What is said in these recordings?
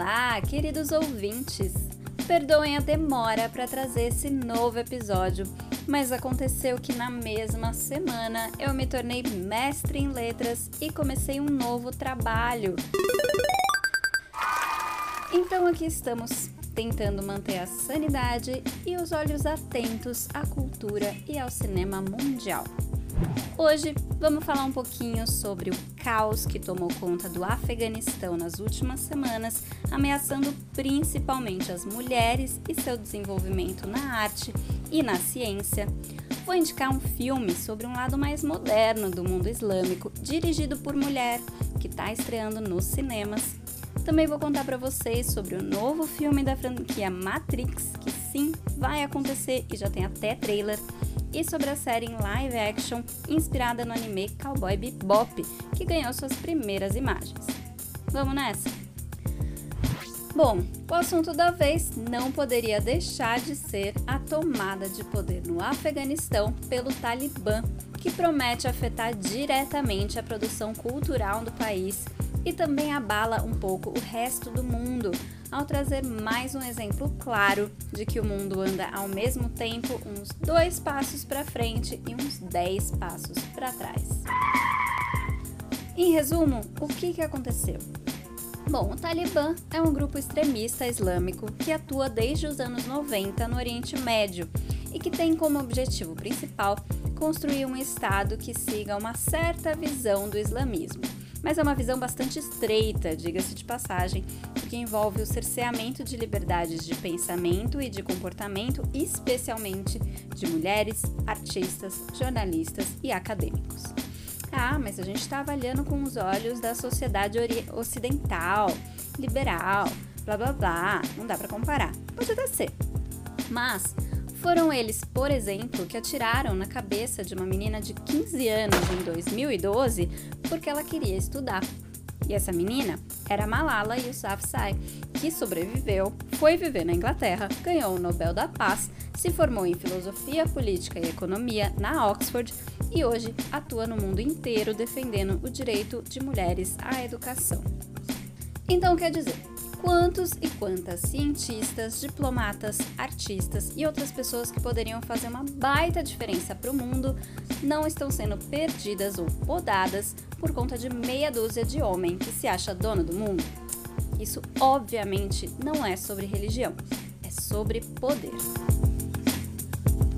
Olá, queridos ouvintes! Perdoem a demora para trazer esse novo episódio, mas aconteceu que na mesma semana eu me tornei mestre em letras e comecei um novo trabalho. Então aqui estamos, tentando manter a sanidade e os olhos atentos à cultura e ao cinema mundial. Hoje vamos falar um pouquinho sobre o caos que tomou conta do Afeganistão nas últimas semanas, ameaçando principalmente as mulheres e seu desenvolvimento na arte e na ciência. Vou indicar um filme sobre um lado mais moderno do mundo islâmico, dirigido por mulher, que está estreando nos cinemas. Também vou contar para vocês sobre o novo filme da franquia Matrix, que sim, vai acontecer e já tem até trailer e sobre a série em live action inspirada no anime Cowboy Bebop, que ganhou suas primeiras imagens. Vamos nessa? Bom, o assunto da vez não poderia deixar de ser a tomada de poder no Afeganistão pelo Talibã, que promete afetar diretamente a produção cultural do país e também abala um pouco o resto do mundo, ao trazer mais um exemplo claro de que o mundo anda ao mesmo tempo uns dois passos para frente e uns dez passos para trás. Em resumo, o que, que aconteceu? Bom, o Talibã é um grupo extremista islâmico que atua desde os anos 90 no Oriente Médio e que tem como objetivo principal construir um Estado que siga uma certa visão do islamismo mas é uma visão bastante estreita, diga-se de passagem, que envolve o cerceamento de liberdades de pensamento e de comportamento, especialmente de mulheres, artistas, jornalistas e acadêmicos. Ah, mas a gente está avaliando com os olhos da sociedade ocidental, liberal, blá blá blá, não dá para comparar. Pode até ser. Mas foram eles, por exemplo, que atiraram na cabeça de uma menina de 15 anos em 2012 porque ela queria estudar. E essa menina era Malala Yousafzai, que sobreviveu, foi viver na Inglaterra, ganhou o Nobel da Paz, se formou em filosofia, política e economia na Oxford e hoje atua no mundo inteiro defendendo o direito de mulheres à educação. Então, quer dizer, quantos e quantas cientistas, diplomatas, artistas e outras pessoas que poderiam fazer uma baita diferença para o mundo não estão sendo perdidas ou podadas por conta de meia dúzia de homem que se acha dono do mundo? Isso obviamente não é sobre religião, é sobre poder.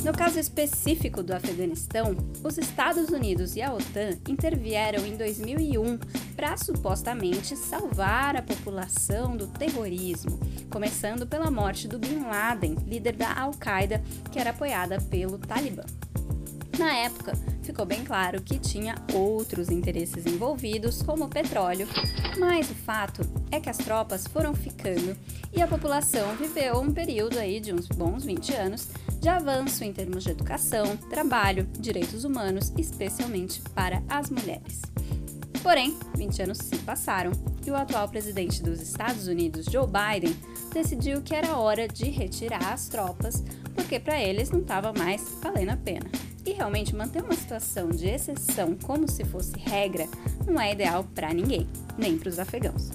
No caso específico do Afeganistão, os Estados Unidos e a OTAN intervieram em 2001 para supostamente salvar a população do terrorismo, começando pela morte do Bin Laden, líder da Al-Qaeda, que era apoiada pelo Talibã. Na época, ficou bem claro que tinha outros interesses envolvidos, como o petróleo, mas o fato é que as tropas foram ficando e a população viveu um período aí de uns bons 20 anos de avanço em termos de educação, trabalho, direitos humanos, especialmente para as mulheres. Porém, 20 anos se passaram e o atual presidente dos Estados Unidos, Joe Biden, decidiu que era hora de retirar as tropas, porque para eles não estava mais valendo a pena. E realmente manter uma situação de exceção como se fosse regra não é ideal para ninguém, nem para os afegãos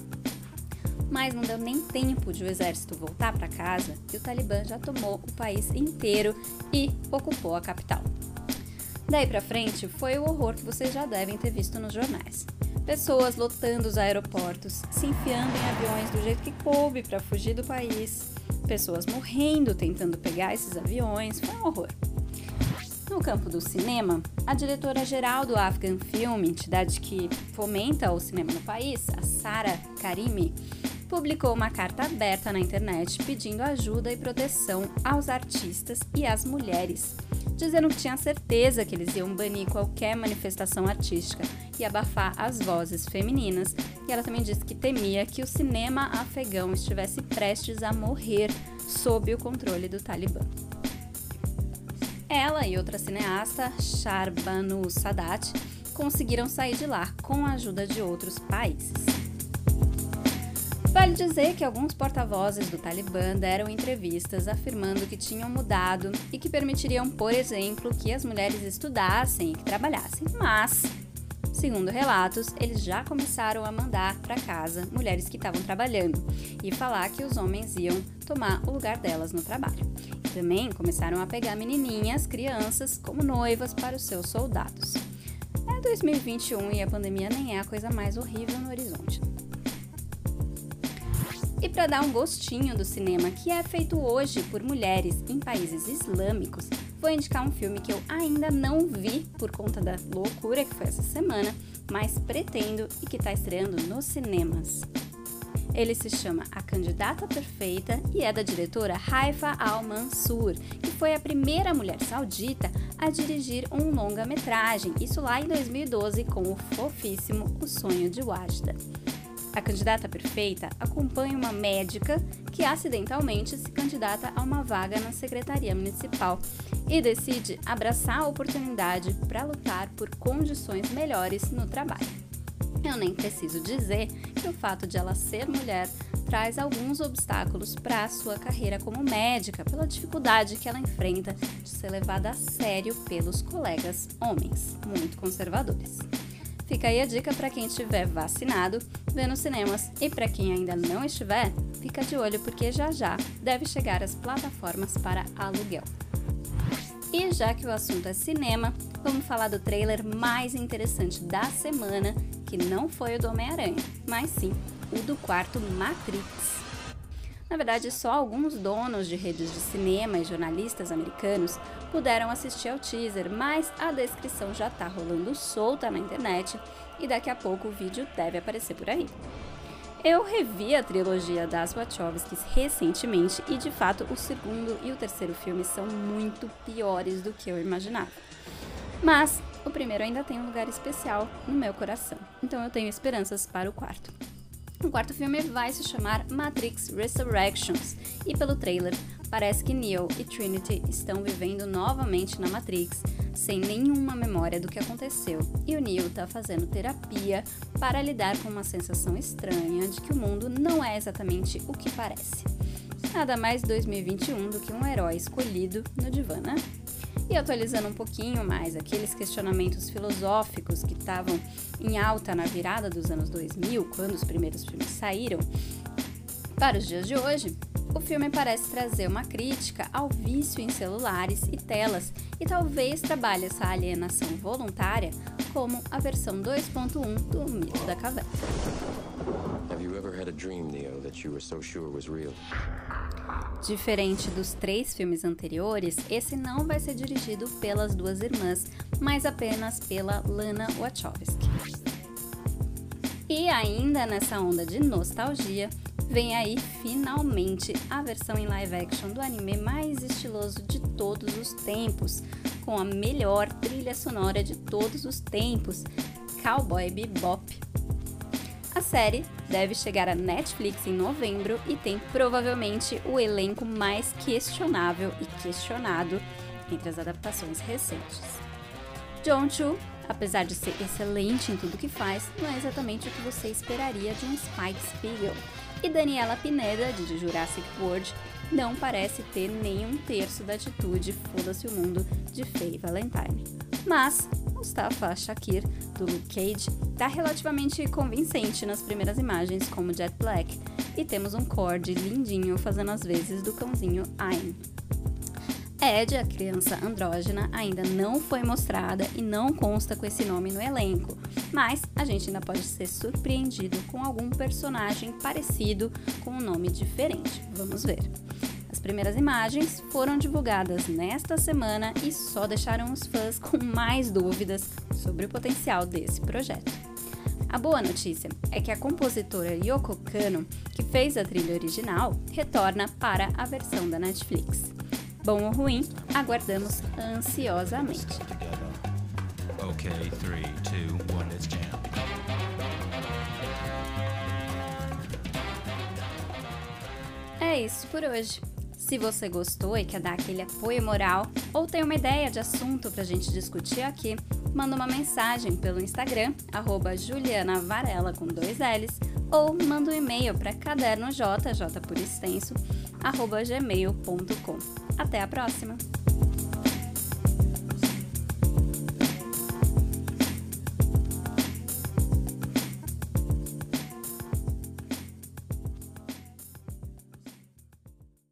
mas não deu nem tempo de o exército voltar para casa e o Talibã já tomou o país inteiro e ocupou a capital. Daí para frente foi o horror que vocês já devem ter visto nos jornais. Pessoas lotando os aeroportos, se enfiando em aviões do jeito que coube para fugir do país, pessoas morrendo tentando pegar esses aviões, foi um horror. No campo do cinema, a diretora-geral do Afghan Film, entidade que fomenta o cinema no país, a Sara Karimi, publicou uma carta aberta na internet pedindo ajuda e proteção aos artistas e às mulheres, dizendo que tinha certeza que eles iam banir qualquer manifestação artística e abafar as vozes femininas. E ela também disse que temia que o cinema afegão estivesse prestes a morrer sob o controle do Talibã. Ela e outra cineasta, Sharbanu Sadat, conseguiram sair de lá com a ajuda de outros países. Vale dizer que alguns porta-vozes do Talibã deram entrevistas afirmando que tinham mudado e que permitiriam, por exemplo, que as mulheres estudassem e que trabalhassem. Mas Segundo relatos, eles já começaram a mandar para casa mulheres que estavam trabalhando e falar que os homens iam tomar o lugar delas no trabalho. Também começaram a pegar menininhas, crianças, como noivas para os seus soldados. É 2021 e a pandemia nem é a coisa mais horrível no horizonte. E para dar um gostinho do cinema que é feito hoje por mulheres em países islâmicos, vou indicar um filme que eu ainda não vi por conta da loucura que foi essa semana, mas pretendo e que está estreando nos cinemas. Ele se chama A Candidata Perfeita e é da diretora Haifa Al-Mansur, que foi a primeira mulher saudita a dirigir um longa-metragem, isso lá em 2012 com o fofíssimo O Sonho de Wajda. A candidata perfeita acompanha uma médica que acidentalmente se candidata a uma vaga na secretaria municipal e decide abraçar a oportunidade para lutar por condições melhores no trabalho. Eu nem preciso dizer que o fato de ela ser mulher traz alguns obstáculos para a sua carreira como médica, pela dificuldade que ela enfrenta de ser levada a sério pelos colegas homens, muito conservadores. Fica aí a dica para quem estiver vacinado, ver nos cinemas. E para quem ainda não estiver, fica de olho porque já já deve chegar as plataformas para aluguel. E já que o assunto é cinema, vamos falar do trailer mais interessante da semana, que não foi o do Homem-Aranha, mas sim o do quarto Matrix. Na verdade, só alguns donos de redes de cinema e jornalistas americanos puderam assistir ao teaser, mas a descrição já tá rolando solta na internet e daqui a pouco o vídeo deve aparecer por aí. Eu revi a trilogia das Wachowskis recentemente e de fato o segundo e o terceiro filme são muito piores do que eu imaginava. Mas o primeiro ainda tem um lugar especial no meu coração, então eu tenho esperanças para o quarto. O quarto filme vai se chamar Matrix Resurrections e pelo trailer parece que Neo e Trinity estão vivendo novamente na Matrix sem nenhuma memória do que aconteceu e o Neo está fazendo terapia para lidar com uma sensação estranha de que o mundo não é exatamente o que parece. Nada mais 2021 do que um herói escolhido no divã, né? E atualizando um pouquinho mais aqueles questionamentos filosóficos que estavam em alta na virada dos anos 2000, quando os primeiros filmes saíram, para os dias de hoje, o filme parece trazer uma crítica ao vício em celulares e telas e talvez trabalhe essa alienação voluntária como a versão 2.1 do Mito da Caverna. Have you ever had a dream, Neo, that you were so sure was real? Diferente dos três filmes anteriores, esse não vai ser dirigido pelas duas irmãs, mas apenas pela Lana Wachowski. E ainda nessa onda de nostalgia, vem aí finalmente a versão em live action do anime mais estiloso de todos os tempos, com a melhor trilha sonora de todos os tempos, Cowboy Bebop. A série deve chegar à Netflix em novembro e tem provavelmente o elenco mais questionável e questionado entre as adaptações recentes. John Chu, apesar de ser excelente em tudo que faz, não é exatamente o que você esperaria de um Spike Spiegel. E Daniela Pineda, de Jurassic World, não parece ter nem um terço da atitude foda-se o mundo de Faye Valentine. Mas Mustafa Shakir, do Luke Cage, está relativamente convincente nas primeiras imagens como Jet Black, e temos um Cord lindinho fazendo as vezes do cãozinho Ayn. Ed, a criança andrógena, ainda não foi mostrada e não consta com esse nome no elenco, mas a gente ainda pode ser surpreendido com algum personagem parecido com um nome diferente. Vamos ver. As primeiras imagens foram divulgadas nesta semana e só deixaram os fãs com mais dúvidas sobre o potencial desse projeto. A boa notícia é que a compositora Yoko Kano, que fez a trilha original, retorna para a versão da Netflix. Bom ou ruim, aguardamos ansiosamente. Okay, three, two, one, É isso por hoje. Se você gostou e quer dar aquele apoio moral ou tem uma ideia de assunto para a gente discutir aqui, manda uma mensagem pelo Instagram, arroba Juliana Varela com dois L's, ou manda um e-mail para cadernoj, j por extenso, gmail.com. Até a próxima!